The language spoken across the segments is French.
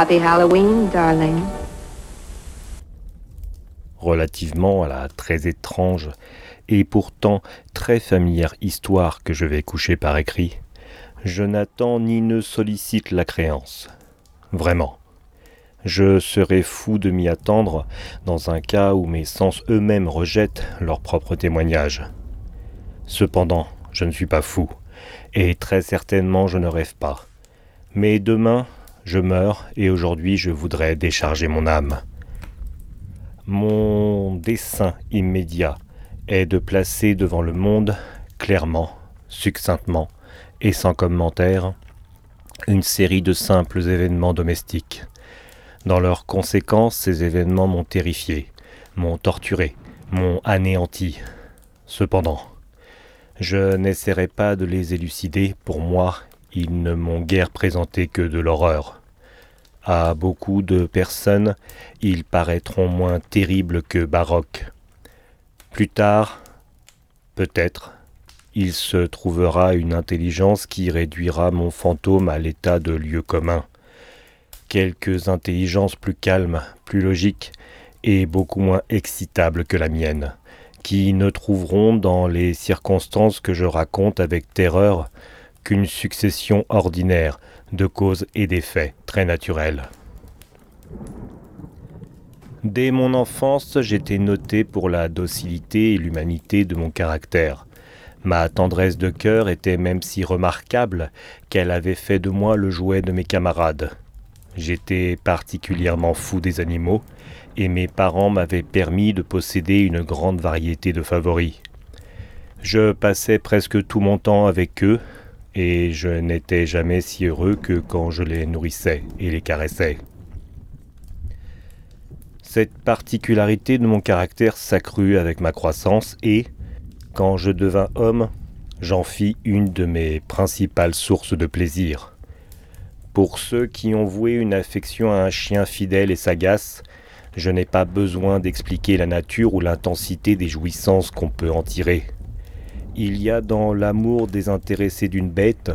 Happy Halloween, darling. relativement à la très étrange et pourtant très familière histoire que je vais coucher par écrit, je n'attends ni ne sollicite la créance. Vraiment. Je serais fou de m'y attendre dans un cas où mes sens eux-mêmes rejettent leur propre témoignage. Cependant, je ne suis pas fou, et très certainement je ne rêve pas. Mais demain, je meurs, et aujourd'hui je voudrais décharger mon âme. Mon dessein immédiat est de placer devant le monde, clairement, succinctement et sans commentaire, une série de simples événements domestiques. Dans leurs conséquences, ces événements m'ont terrifié, m'ont torturé, m'ont anéanti. Cependant, je n'essaierai pas de les élucider, pour moi, ils ne m'ont guère présenté que de l'horreur. À beaucoup de personnes, ils paraîtront moins terribles que baroques. Plus tard, peut-être, il se trouvera une intelligence qui réduira mon fantôme à l'état de lieu commun. Quelques intelligences plus calmes, plus logiques et beaucoup moins excitables que la mienne, qui ne trouveront dans les circonstances que je raconte avec terreur qu'une succession ordinaire de causes et d'effets très naturels. Dès mon enfance, j'étais noté pour la docilité et l'humanité de mon caractère. Ma tendresse de cœur était même si remarquable qu'elle avait fait de moi le jouet de mes camarades. J'étais particulièrement fou des animaux, et mes parents m'avaient permis de posséder une grande variété de favoris. Je passais presque tout mon temps avec eux, et je n'étais jamais si heureux que quand je les nourrissais et les caressais. Cette particularité de mon caractère s'accrut avec ma croissance et, quand je devins homme, j'en fis une de mes principales sources de plaisir. Pour ceux qui ont voué une affection à un chien fidèle et sagace, je n'ai pas besoin d'expliquer la nature ou l'intensité des jouissances qu'on peut en tirer. Il y a dans l'amour désintéressé d'une bête,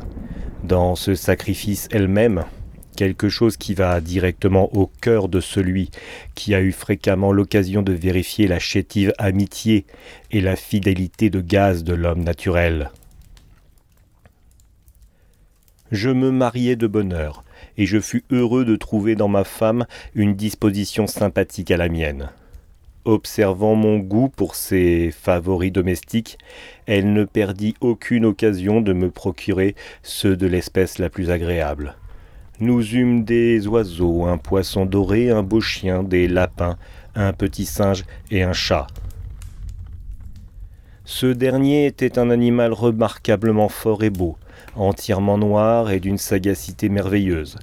dans ce sacrifice elle-même, quelque chose qui va directement au cœur de celui qui a eu fréquemment l'occasion de vérifier la chétive amitié et la fidélité de gaz de l'homme naturel. Je me mariai de bonne heure, et je fus heureux de trouver dans ma femme une disposition sympathique à la mienne. Observant mon goût pour ses favoris domestiques, elle ne perdit aucune occasion de me procurer ceux de l'espèce la plus agréable. Nous eûmes des oiseaux, un poisson doré, un beau chien, des lapins, un petit singe et un chat. Ce dernier était un animal remarquablement fort et beau, entièrement noir et d'une sagacité merveilleuse.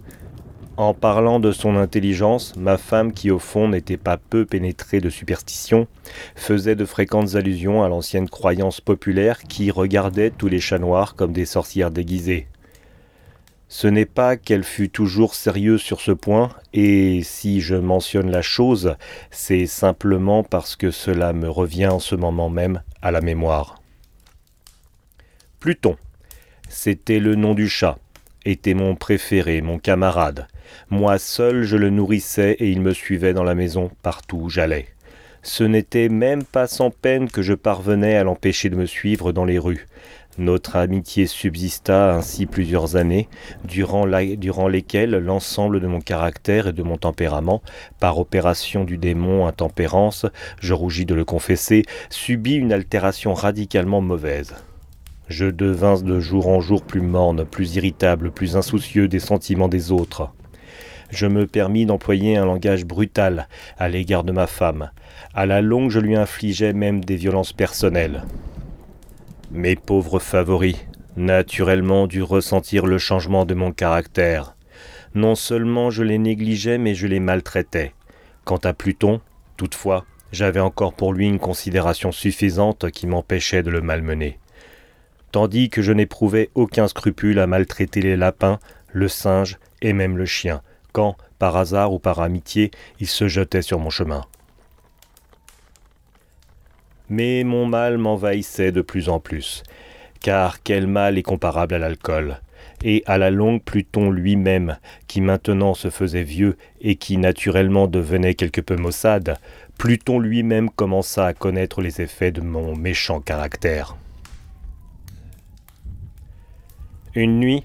En parlant de son intelligence, ma femme, qui au fond n'était pas peu pénétrée de superstition, faisait de fréquentes allusions à l'ancienne croyance populaire qui regardait tous les chats noirs comme des sorcières déguisées. Ce n'est pas qu'elle fût toujours sérieuse sur ce point, et si je mentionne la chose, c'est simplement parce que cela me revient en ce moment même à la mémoire. Pluton, c'était le nom du chat, était mon préféré, mon camarade. Moi seul je le nourrissais et il me suivait dans la maison partout où j'allais. Ce n'était même pas sans peine que je parvenais à l'empêcher de me suivre dans les rues. Notre amitié subsista ainsi plusieurs années, durant, lesquelles l'ensemble de mon caractère et de mon tempérament, par opération du démon intempérance, je rougis de le confesser, subit une altération radicalement mauvaise. Je devins de jour en jour plus morne, plus irritable, plus insoucieux des sentiments des autres. Je me permis d'employer un langage brutal à l'égard de ma femme. À la longue, je lui infligeais même des violences personnelles. Mes pauvres favoris, naturellement dû ressentir le changement de mon caractère. Non seulement je les négligeais, mais je les maltraitais. Quant à Pluton, toutefois, j'avais encore pour lui une considération suffisante qui m'empêchait de le malmener. Tandis que je n'éprouvais aucun scrupule à maltraiter les lapins, le singe et même le chien, quand, par hasard ou par amitié, ils se jetaient sur mon chemin. Mais mon mal m'envahissait de plus en plus, car quel mal est comparable à l'alcool et à la longue Pluton lui-même, qui maintenant se faisait vieux et qui naturellement devenait quelque peu maussade, Pluton lui-même commença à connaître les effets de mon méchant caractère. Une nuit,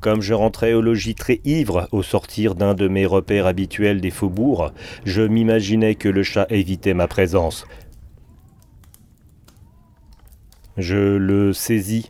comme je rentrais au logis très ivre au sortir d'un de mes repères habituels des faubourgs, je m'imaginais que le chat évitait ma présence. Je le saisis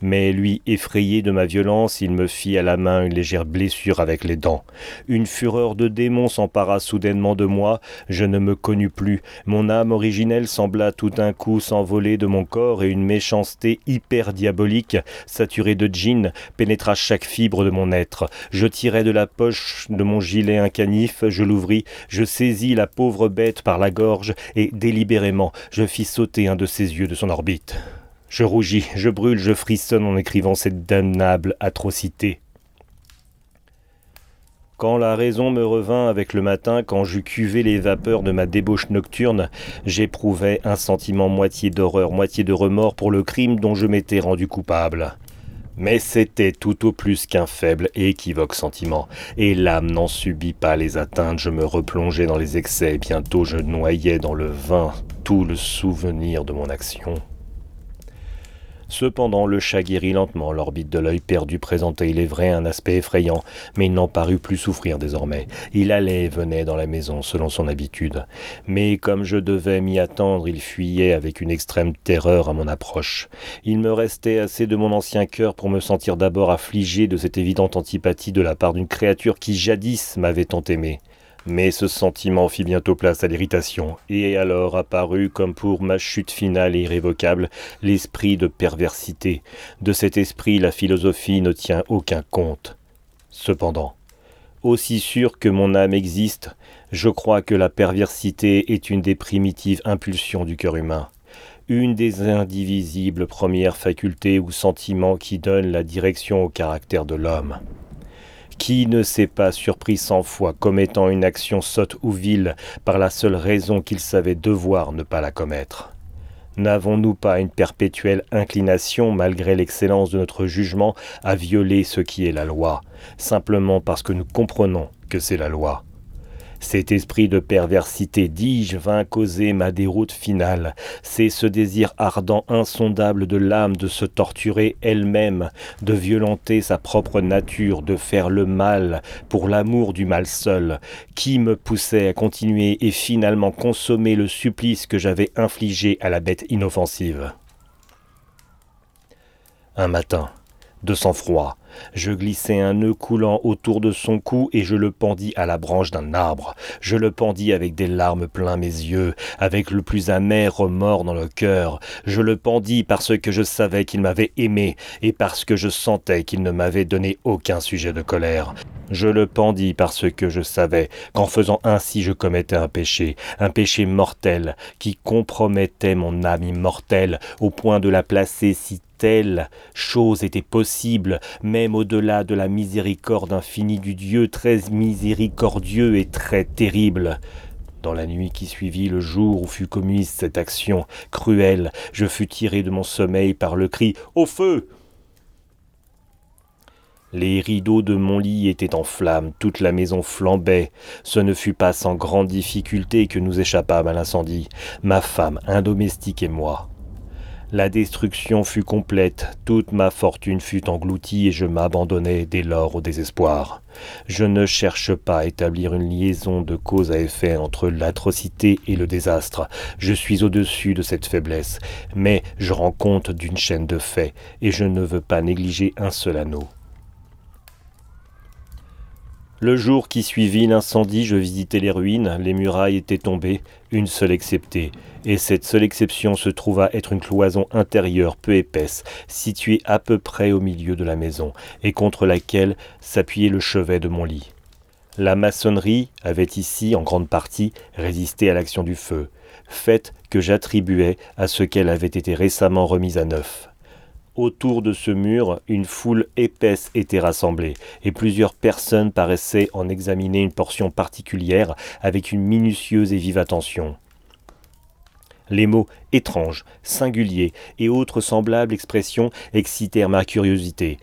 mais lui, effrayé de ma violence, il me fit à la main une légère blessure avec les dents. Une fureur de démon s'empara soudainement de moi, je ne me connus plus, mon âme originelle sembla tout d'un coup s'envoler de mon corps et une méchanceté hyper diabolique, saturée de djinn, pénétra chaque fibre de mon être. Je tirai de la poche de mon gilet un canif, je l'ouvris, je saisis la pauvre bête par la gorge et délibérément je fis sauter un de ses yeux de son orbite. Je rougis, je brûle, je frissonne en écrivant cette damnable atrocité. Quand la raison me revint avec le matin, quand j'eus cuvé les vapeurs de ma débauche nocturne, j'éprouvais un sentiment moitié d'horreur, moitié de remords pour le crime dont je m'étais rendu coupable. Mais c'était tout au plus qu'un faible et équivoque sentiment, et l'âme n'en subit pas les atteintes, je me replongeais dans les excès, et bientôt je noyais dans le vin tout le souvenir de mon action. Cependant, le chat guérit lentement, l'orbite de l'œil perdu présentait, il est vrai, un aspect effrayant, mais il n'en parut plus souffrir désormais. Il allait et venait dans la maison selon son habitude. Mais comme je devais m'y attendre, il fuyait avec une extrême terreur à mon approche. Il me restait assez de mon ancien cœur pour me sentir d'abord affligé de cette évidente antipathie de la part d'une créature qui jadis m'avait tant aimé. Mais ce sentiment fit bientôt place à l'irritation, et alors apparut, comme pour ma chute finale et irrévocable, l'esprit de perversité. De cet esprit la philosophie ne tient aucun compte. Cependant, aussi sûr que mon âme existe, je crois que la perversité est une des primitives impulsions du cœur humain, une des indivisibles premières facultés ou sentiments qui donnent la direction au caractère de l'homme. Qui ne s'est pas surpris cent fois commettant une action sotte ou vile par la seule raison qu'il savait devoir ne pas la commettre. N'avons-nous pas une perpétuelle inclination, malgré l'excellence de notre jugement, à violer ce qui est la loi, simplement parce que nous comprenons que c'est la loi? Cet esprit de perversité, dis-je, vint causer ma déroute finale. C'est ce désir ardent, insondable de l'âme de se torturer elle-même, de violenter sa propre nature, de faire le mal pour l'amour du mal seul, qui me poussait à continuer et finalement consommer le supplice que j'avais infligé à la bête inoffensive. Un matin, de sang-froid, je glissai un nœud coulant autour de son cou et je le pendis à la branche d'un arbre. Je le pendis avec des larmes plein mes yeux, avec le plus amer remords dans le cœur. Je le pendis parce que je savais qu'il m'avait aimé et parce que je sentais qu'il ne m'avait donné aucun sujet de colère. Je le pendis parce que je savais qu'en faisant ainsi je commettais un péché, un péché mortel, qui compromettait mon âme immortelle au point de la placer si telle chose était possible, même au-delà de la miséricorde infinie du Dieu très miséricordieux et très terrible. Dans la nuit qui suivit le jour où fut commise cette action cruelle, je fus tiré de mon sommeil par le cri Au feu les rideaux de mon lit étaient en flammes, toute la maison flambait. Ce ne fut pas sans grande difficulté que nous échappâmes à l'incendie, ma femme, un domestique et moi. La destruction fut complète, toute ma fortune fut engloutie et je m'abandonnai dès lors au désespoir. Je ne cherche pas à établir une liaison de cause à effet entre l'atrocité et le désastre. Je suis au-dessus de cette faiblesse, mais je rends compte d'une chaîne de faits et je ne veux pas négliger un seul anneau. Le jour qui suivit l'incendie, je visitais les ruines, les murailles étaient tombées, une seule exceptée, et cette seule exception se trouva être une cloison intérieure peu épaisse, située à peu près au milieu de la maison, et contre laquelle s'appuyait le chevet de mon lit. La maçonnerie avait ici, en grande partie, résisté à l'action du feu, fait que j'attribuais à ce qu'elle avait été récemment remise à neuf. Autour de ce mur, une foule épaisse était rassemblée, et plusieurs personnes paraissaient en examiner une portion particulière avec une minutieuse et vive attention. Les mots étranges, singuliers et autres semblables expressions excitèrent ma curiosité.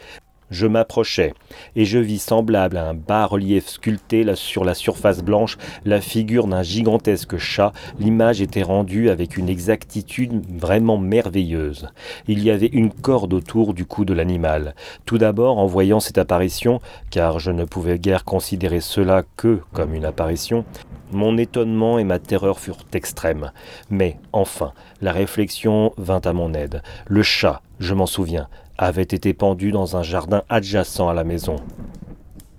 Je m'approchai, et je vis semblable à un bas-relief sculpté sur la surface blanche la figure d'un gigantesque chat. L'image était rendue avec une exactitude vraiment merveilleuse. Il y avait une corde autour du cou de l'animal. Tout d'abord, en voyant cette apparition, car je ne pouvais guère considérer cela que comme une apparition, mon étonnement et ma terreur furent extrêmes. Mais, enfin, la réflexion vint à mon aide. Le chat, je m'en souviens, avait été pendu dans un jardin adjacent à la maison.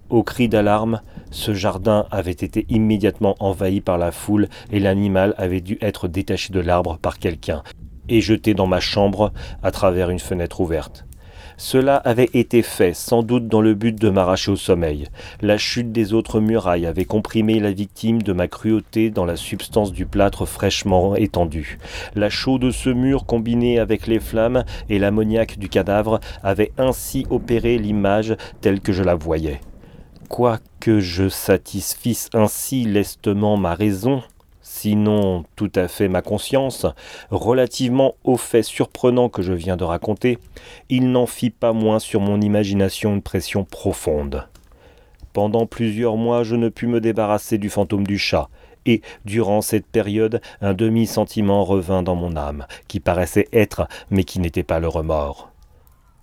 Au cri d'alarme, ce jardin avait été immédiatement envahi par la foule et l'animal avait dû être détaché de l'arbre par quelqu'un et jeté dans ma chambre à travers une fenêtre ouverte. Cela avait été fait sans doute dans le but de m'arracher au sommeil. La chute des autres murailles avait comprimé la victime de ma cruauté dans la substance du plâtre fraîchement étendu. La chaux de ce mur combinée avec les flammes et l'ammoniaque du cadavre avait ainsi opéré l'image telle que je la voyais. Quoique je satisfisse ainsi lestement ma raison, sinon tout à fait ma conscience, relativement aux faits surprenants que je viens de raconter, il n'en fit pas moins sur mon imagination une pression profonde. Pendant plusieurs mois je ne pus me débarrasser du fantôme du chat, et, durant cette période, un demi-sentiment revint dans mon âme, qui paraissait être, mais qui n'était pas le remords.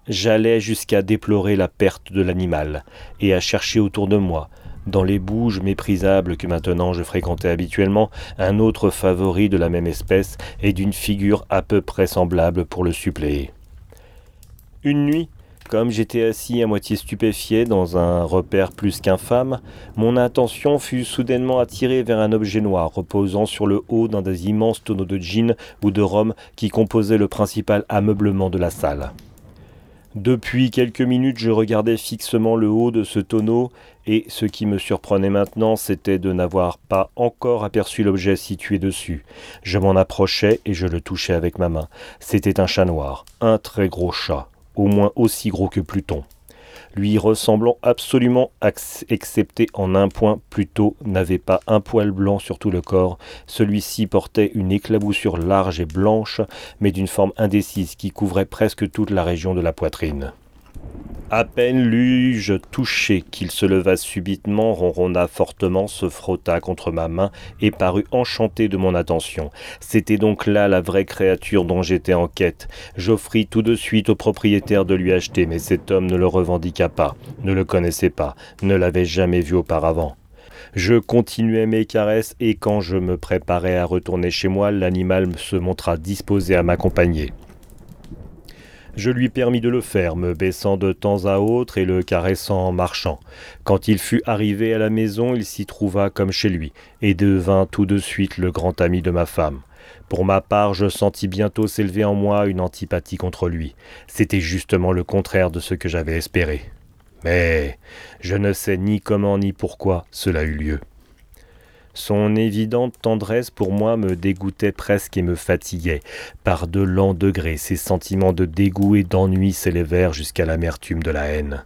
J'allais jusqu'à déplorer la perte de l'animal, et à chercher autour de moi, dans les bouges méprisables que maintenant je fréquentais habituellement, un autre favori de la même espèce et d'une figure à peu près semblable pour le suppléer. Une nuit, comme j'étais assis à moitié stupéfié dans un repère plus qu'infâme, mon attention fut soudainement attirée vers un objet noir reposant sur le haut d'un des immenses tonneaux de gin ou de rhum qui composaient le principal ameublement de la salle. Depuis quelques minutes, je regardais fixement le haut de ce tonneau, et ce qui me surprenait maintenant, c'était de n'avoir pas encore aperçu l'objet situé dessus. Je m'en approchais et je le touchais avec ma main. C'était un chat noir, un très gros chat, au moins aussi gros que Pluton lui ressemblant absolument, excepté en un point plutôt, n'avait pas un poil blanc sur tout le corps. Celui-ci portait une éclaboussure large et blanche, mais d'une forme indécise qui couvrait presque toute la région de la poitrine. À peine l'eus-je touché qu'il se leva subitement, ronronna fortement, se frotta contre ma main et parut enchanté de mon attention. C'était donc là la vraie créature dont j'étais en quête. J'offris tout de suite au propriétaire de lui acheter, mais cet homme ne le revendiqua pas, ne le connaissait pas, ne l'avait jamais vu auparavant. Je continuai mes caresses et quand je me préparais à retourner chez moi, l'animal se montra disposé à m'accompagner. Je lui permis de le faire, me baissant de temps à autre et le caressant en marchant. Quand il fut arrivé à la maison, il s'y trouva comme chez lui, et devint tout de suite le grand ami de ma femme. Pour ma part, je sentis bientôt s'élever en moi une antipathie contre lui. C'était justement le contraire de ce que j'avais espéré. Mais je ne sais ni comment ni pourquoi cela eut lieu. Son évidente tendresse pour moi me dégoûtait presque et me fatiguait. Par de lents degrés, ses sentiments de dégoût et d'ennui s'élevèrent jusqu'à l'amertume de la haine.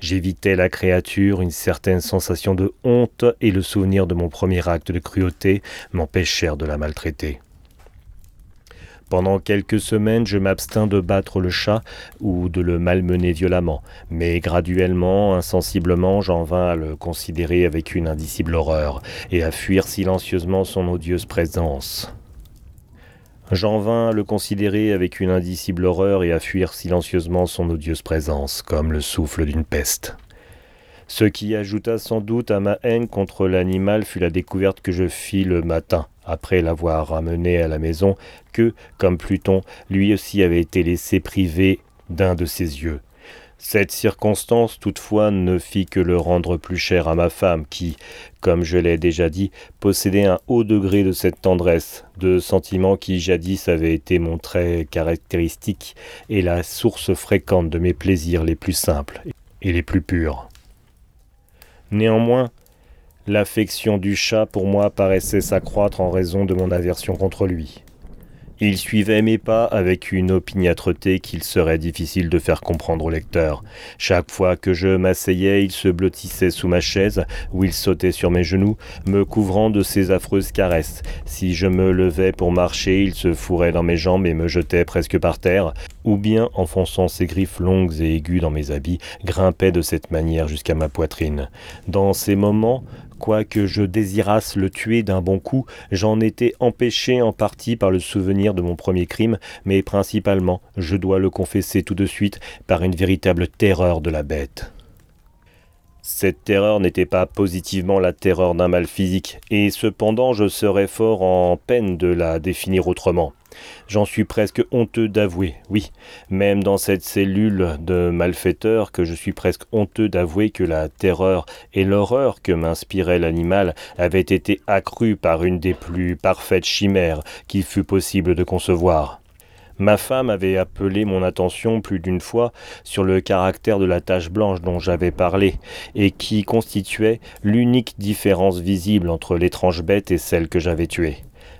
J'évitais la créature, une certaine sensation de honte et le souvenir de mon premier acte de cruauté m'empêchèrent de la maltraiter. Pendant quelques semaines, je m'abstins de battre le chat ou de le malmener violemment, mais graduellement, insensiblement, j'en vins à le considérer avec une indicible horreur et à fuir silencieusement son odieuse présence. J'en vins à le considérer avec une indicible horreur et à fuir silencieusement son odieuse présence, comme le souffle d'une peste. Ce qui ajouta sans doute à ma haine contre l'animal fut la découverte que je fis le matin, après l'avoir ramené à la maison, que, comme Pluton, lui aussi avait été laissé privé d'un de ses yeux. Cette circonstance, toutefois, ne fit que le rendre plus cher à ma femme, qui, comme je l'ai déjà dit, possédait un haut degré de cette tendresse, de sentiments qui jadis avaient été mon trait caractéristique et la source fréquente de mes plaisirs les plus simples et les plus purs. Néanmoins, l'affection du chat pour moi paraissait s'accroître en raison de mon aversion contre lui. Il suivait mes pas avec une opiniâtreté qu'il serait difficile de faire comprendre au lecteur. Chaque fois que je m'asseyais, il se blottissait sous ma chaise, ou il sautait sur mes genoux, me couvrant de ses affreuses caresses. Si je me levais pour marcher, il se fourrait dans mes jambes et me jetait presque par terre, ou bien, enfonçant ses griffes longues et aiguës dans mes habits, grimpait de cette manière jusqu'à ma poitrine. Dans ces moments, Quoique je désirasse le tuer d'un bon coup, j'en étais empêché en partie par le souvenir de mon premier crime, mais principalement, je dois le confesser tout de suite, par une véritable terreur de la bête. Cette terreur n'était pas positivement la terreur d'un mal physique, et cependant je serais fort en peine de la définir autrement. J'en suis presque honteux d'avouer, oui, même dans cette cellule de malfaiteur que je suis presque honteux d'avouer que la terreur et l'horreur que m'inspirait l'animal avaient été accrues par une des plus parfaites chimères qu'il fût possible de concevoir. Ma femme avait appelé mon attention plus d'une fois sur le caractère de la tache blanche dont j'avais parlé, et qui constituait l'unique différence visible entre l'étrange bête et celle que j'avais tuée.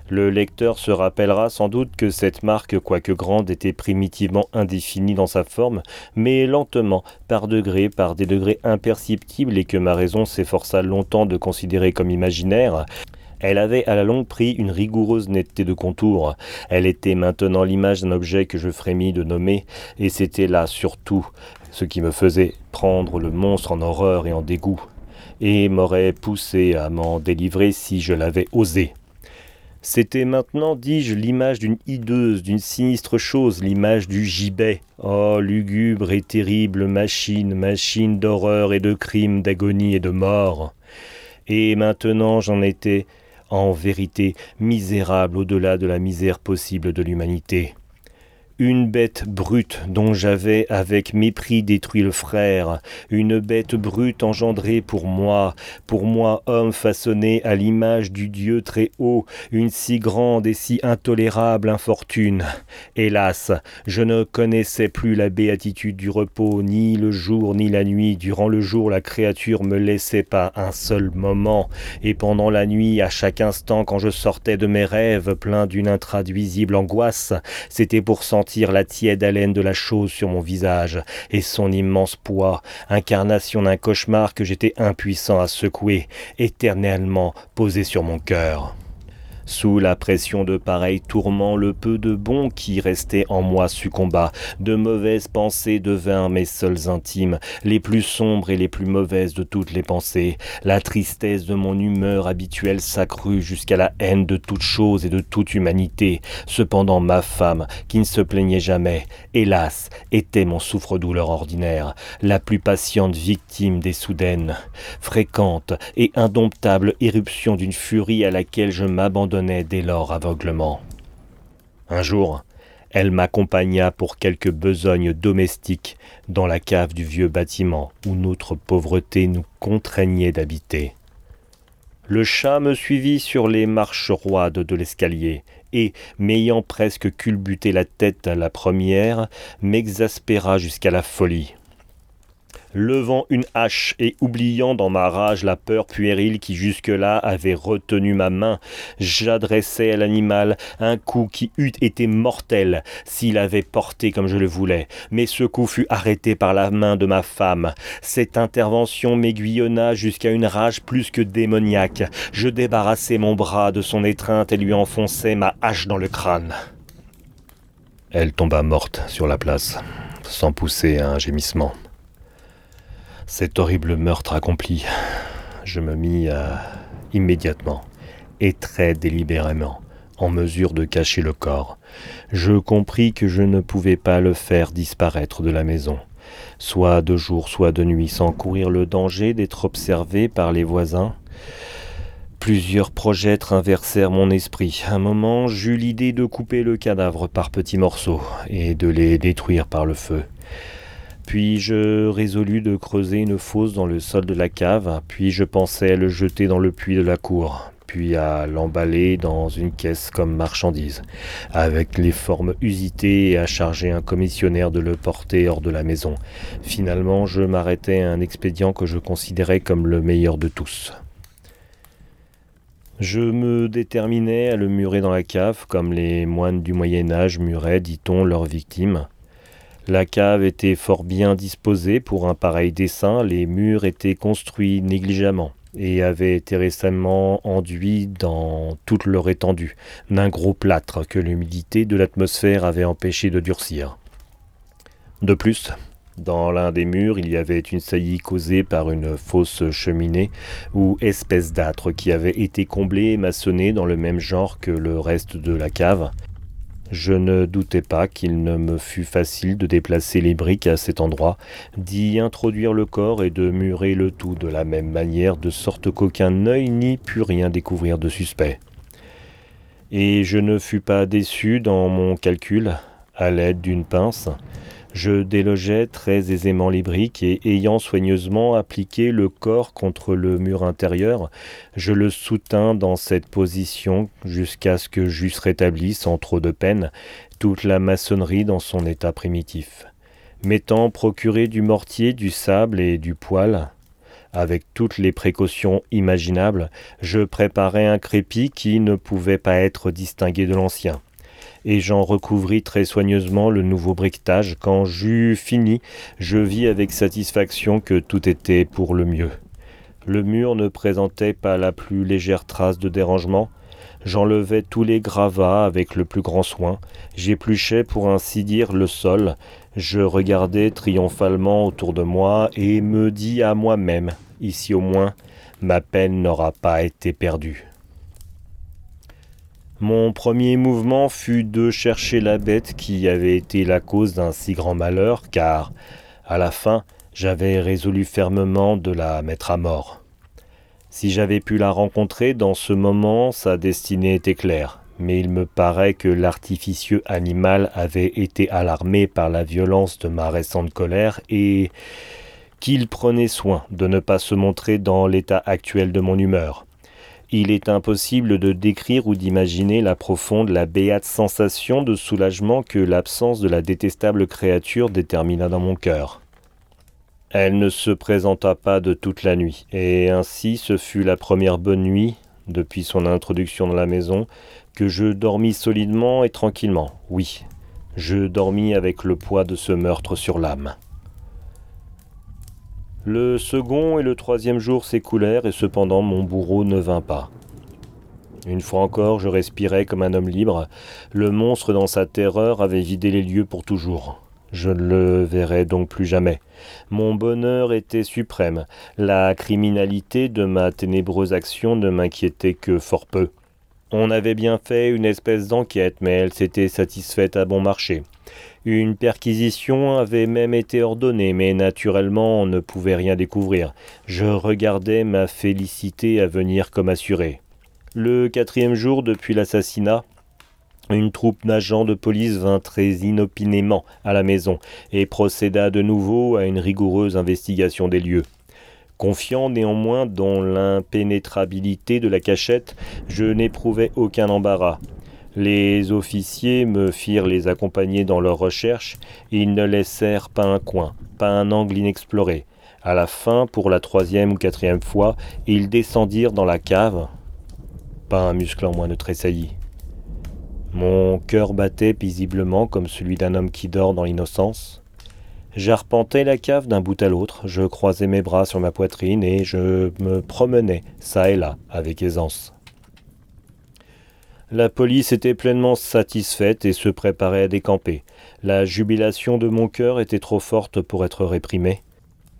Le lecteur se rappellera sans doute que cette marque, quoique grande, était primitivement indéfinie dans sa forme, mais lentement, par degrés, par des degrés imperceptibles et que ma raison s'efforça longtemps de considérer comme imaginaire, elle avait à la longue pris une rigoureuse netteté de contour. Elle était maintenant l'image d'un objet que je frémis de nommer, et c'était là surtout ce qui me faisait prendre le monstre en horreur et en dégoût, et m'aurait poussé à m'en délivrer si je l'avais osé. C'était maintenant, dis-je, l'image d'une hideuse, d'une sinistre chose, l'image du gibet. Oh, lugubre et terrible machine, machine d'horreur et de crime, d'agonie et de mort. Et maintenant j'en étais, en vérité, misérable au-delà de la misère possible de l'humanité une bête brute dont j'avais avec mépris détruit le frère, une bête brute engendrée pour moi, pour moi homme façonné à l'image du Dieu très haut, une si grande et si intolérable infortune. Hélas, je ne connaissais plus la béatitude du repos, ni le jour ni la nuit. Durant le jour, la créature me laissait pas un seul moment, et pendant la nuit, à chaque instant, quand je sortais de mes rêves, plein d'une intraduisible angoisse, c'était pour sentir la tiède haleine de la chose sur mon visage, et son immense poids, incarnation d'un cauchemar que j'étais impuissant à secouer, éternellement posé sur mon cœur. Sous la pression de pareils tourments, le peu de bon qui restait en moi succomba. De mauvaises pensées devinrent mes seules intimes, les plus sombres et les plus mauvaises de toutes les pensées. La tristesse de mon humeur habituelle s'accrut jusqu'à la haine de toute chose et de toute humanité. Cependant ma femme, qui ne se plaignait jamais, hélas, était mon souffre-douleur ordinaire, la plus patiente victime des soudaines, fréquentes et indomptables éruptions d'une furie à laquelle je m'abandonnais dès lors aveuglement. Un jour, elle m'accompagna pour quelques besognes domestiques dans la cave du vieux bâtiment où notre pauvreté nous contraignait d'habiter. Le chat me suivit sur les marches roides de l'escalier, et, m'ayant presque culbuté la tête à la première, m'exaspéra jusqu'à la folie levant une hache et oubliant dans ma rage la peur puérile qui jusque-là avait retenu ma main, j'adressai à l'animal un coup qui eût été mortel s'il avait porté comme je le voulais. Mais ce coup fut arrêté par la main de ma femme. Cette intervention m'aiguillonna jusqu'à une rage plus que démoniaque. Je débarrassai mon bras de son étreinte et lui enfonçai ma hache dans le crâne. Elle tomba morte sur la place, sans pousser un gémissement. Cet horrible meurtre accompli, je me mis à immédiatement et très délibérément en mesure de cacher le corps. Je compris que je ne pouvais pas le faire disparaître de la maison, soit de jour, soit de nuit, sans courir le danger d'être observé par les voisins. Plusieurs projets traversèrent mon esprit. Un moment, j'eus l'idée de couper le cadavre par petits morceaux et de les détruire par le feu. Puis je résolus de creuser une fosse dans le sol de la cave, puis je pensais à le jeter dans le puits de la cour, puis à l'emballer dans une caisse comme marchandise, avec les formes usitées et à charger un commissionnaire de le porter hors de la maison. Finalement, je m'arrêtais à un expédient que je considérais comme le meilleur de tous. Je me déterminais à le murer dans la cave, comme les moines du Moyen Âge muraient, dit-on, leurs victimes. La cave était fort bien disposée pour un pareil dessin, les murs étaient construits négligemment et avaient été récemment enduits dans toute leur étendue d'un gros plâtre que l'humidité de l'atmosphère avait empêché de durcir. De plus, dans l'un des murs, il y avait une saillie causée par une fausse cheminée ou espèce d'âtre qui avait été comblée et maçonnée dans le même genre que le reste de la cave, je ne doutais pas qu'il ne me fût facile de déplacer les briques à cet endroit, d'y introduire le corps et de murer le tout de la même manière, de sorte qu'aucun œil n'y put rien découvrir de suspect. Et je ne fus pas déçu dans mon calcul, à l'aide d'une pince, je délogeais très aisément les briques et ayant soigneusement appliqué le corps contre le mur intérieur, je le soutins dans cette position jusqu'à ce que j'eusse rétabli sans trop de peine toute la maçonnerie dans son état primitif. M'étant procuré du mortier, du sable et du poêle, avec toutes les précautions imaginables, je préparai un crépi qui ne pouvait pas être distingué de l'ancien et j'en recouvris très soigneusement le nouveau briquetage. Quand j'eus fini, je vis avec satisfaction que tout était pour le mieux. Le mur ne présentait pas la plus légère trace de dérangement. J'enlevai tous les gravats avec le plus grand soin. J'épluchai pour ainsi dire le sol. Je regardai triomphalement autour de moi et me dis à moi-même, ici au moins, ma peine n'aura pas été perdue. Mon premier mouvement fut de chercher la bête qui avait été la cause d'un si grand malheur, car, à la fin, j'avais résolu fermement de la mettre à mort. Si j'avais pu la rencontrer dans ce moment, sa destinée était claire, mais il me paraît que l'artificieux animal avait été alarmé par la violence de ma récente colère et qu'il prenait soin de ne pas se montrer dans l'état actuel de mon humeur. Il est impossible de décrire ou d'imaginer la profonde, la béate sensation de soulagement que l'absence de la détestable créature détermina dans mon cœur. Elle ne se présenta pas de toute la nuit, et ainsi ce fut la première bonne nuit, depuis son introduction dans la maison, que je dormis solidement et tranquillement. Oui, je dormis avec le poids de ce meurtre sur l'âme. Le second et le troisième jour s'écoulèrent et cependant mon bourreau ne vint pas. Une fois encore, je respirais comme un homme libre. Le monstre, dans sa terreur, avait vidé les lieux pour toujours. Je ne le verrais donc plus jamais. Mon bonheur était suprême. La criminalité de ma ténébreuse action ne m'inquiétait que fort peu. On avait bien fait une espèce d'enquête, mais elle s'était satisfaite à bon marché. Une perquisition avait même été ordonnée, mais naturellement on ne pouvait rien découvrir. Je regardais ma félicité à venir comme assurée. Le quatrième jour depuis l'assassinat, une troupe d'agents de police vint très inopinément à la maison et procéda de nouveau à une rigoureuse investigation des lieux. Confiant néanmoins dans l'impénétrabilité de la cachette, je n'éprouvais aucun embarras. Les officiers me firent les accompagner dans leurs recherches. Ils ne laissèrent pas un coin, pas un angle inexploré. À la fin, pour la troisième ou quatrième fois, ils descendirent dans la cave. Pas un muscle en moins ne tressaillit. Mon cœur battait paisiblement comme celui d'un homme qui dort dans l'innocence. J'arpentais la cave d'un bout à l'autre, je croisais mes bras sur ma poitrine et je me promenais çà et là avec aisance. La police était pleinement satisfaite et se préparait à décamper. La jubilation de mon cœur était trop forte pour être réprimée.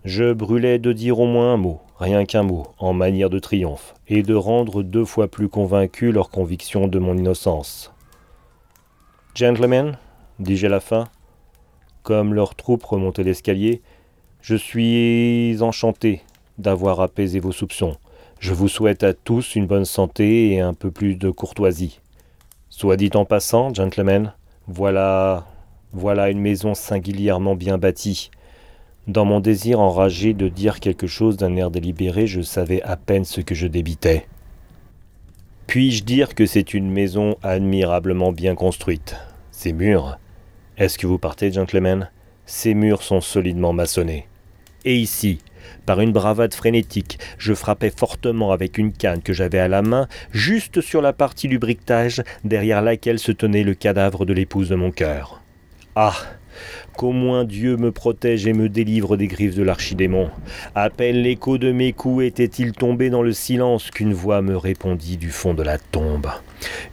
Je brûlais de dire au moins un mot, rien qu'un mot, en manière de triomphe, et de rendre deux fois plus convaincus leur conviction de mon innocence. Gentlemen, dis-je à la fin, comme leur troupe remontait l'escalier, je suis enchanté d'avoir apaisé vos soupçons. Je vous souhaite à tous une bonne santé et un peu plus de courtoisie. Soit dit en passant, gentlemen, voilà voilà une maison singulièrement bien bâtie. Dans mon désir enragé de dire quelque chose d'un air délibéré, je savais à peine ce que je débitais. Puis-je dire que c'est une maison admirablement bien construite? Ces murs. Est-ce que vous partez, gentlemen? Ces murs sont solidement maçonnés. Et ici, par une bravade frénétique, je frappais fortement avec une canne que j'avais à la main, juste sur la partie du briquetage derrière laquelle se tenait le cadavre de l'épouse de mon cœur. Ah Qu'au moins Dieu me protège et me délivre des griffes de l'archidémon. À peine l'écho de mes coups était-il tombé dans le silence qu'une voix me répondit du fond de la tombe.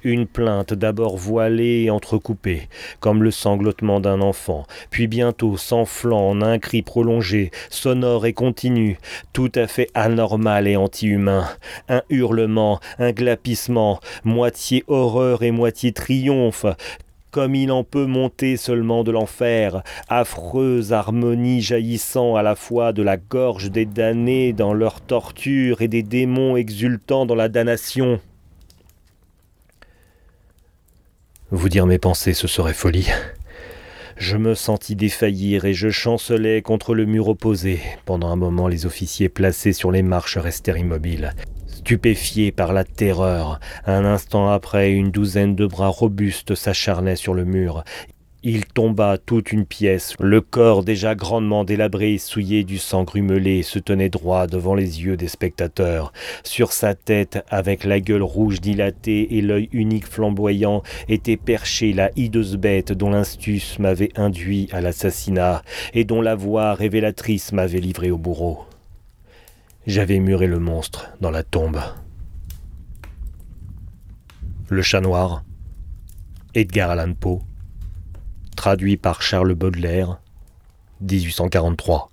Une plainte d'abord voilée et entrecoupée, comme le sanglotement d'un enfant, puis bientôt s'enflant en un cri prolongé, sonore et continu, tout à fait anormal et anti-humain. Un hurlement, un glapissement, moitié horreur et moitié triomphe, comme il en peut monter seulement de l'enfer, affreuse harmonie jaillissant à la fois de la gorge des damnés dans leur torture et des démons exultant dans la damnation. Vous dire mes pensées, ce serait folie. Je me sentis défaillir et je chancelais contre le mur opposé. Pendant un moment, les officiers placés sur les marches restèrent immobiles stupéfié par la terreur. Un instant après, une douzaine de bras robustes s'acharnaient sur le mur. Il tomba toute une pièce. Le corps déjà grandement délabré, souillé du sang grumelé, se tenait droit devant les yeux des spectateurs. Sur sa tête, avec la gueule rouge dilatée et l'œil unique flamboyant, était perchée la hideuse bête dont l'instus m'avait induit à l'assassinat et dont la voix révélatrice m'avait livré au bourreau. J'avais muré le monstre dans la tombe. Le chat noir, Edgar Allan Poe, traduit par Charles Baudelaire, 1843.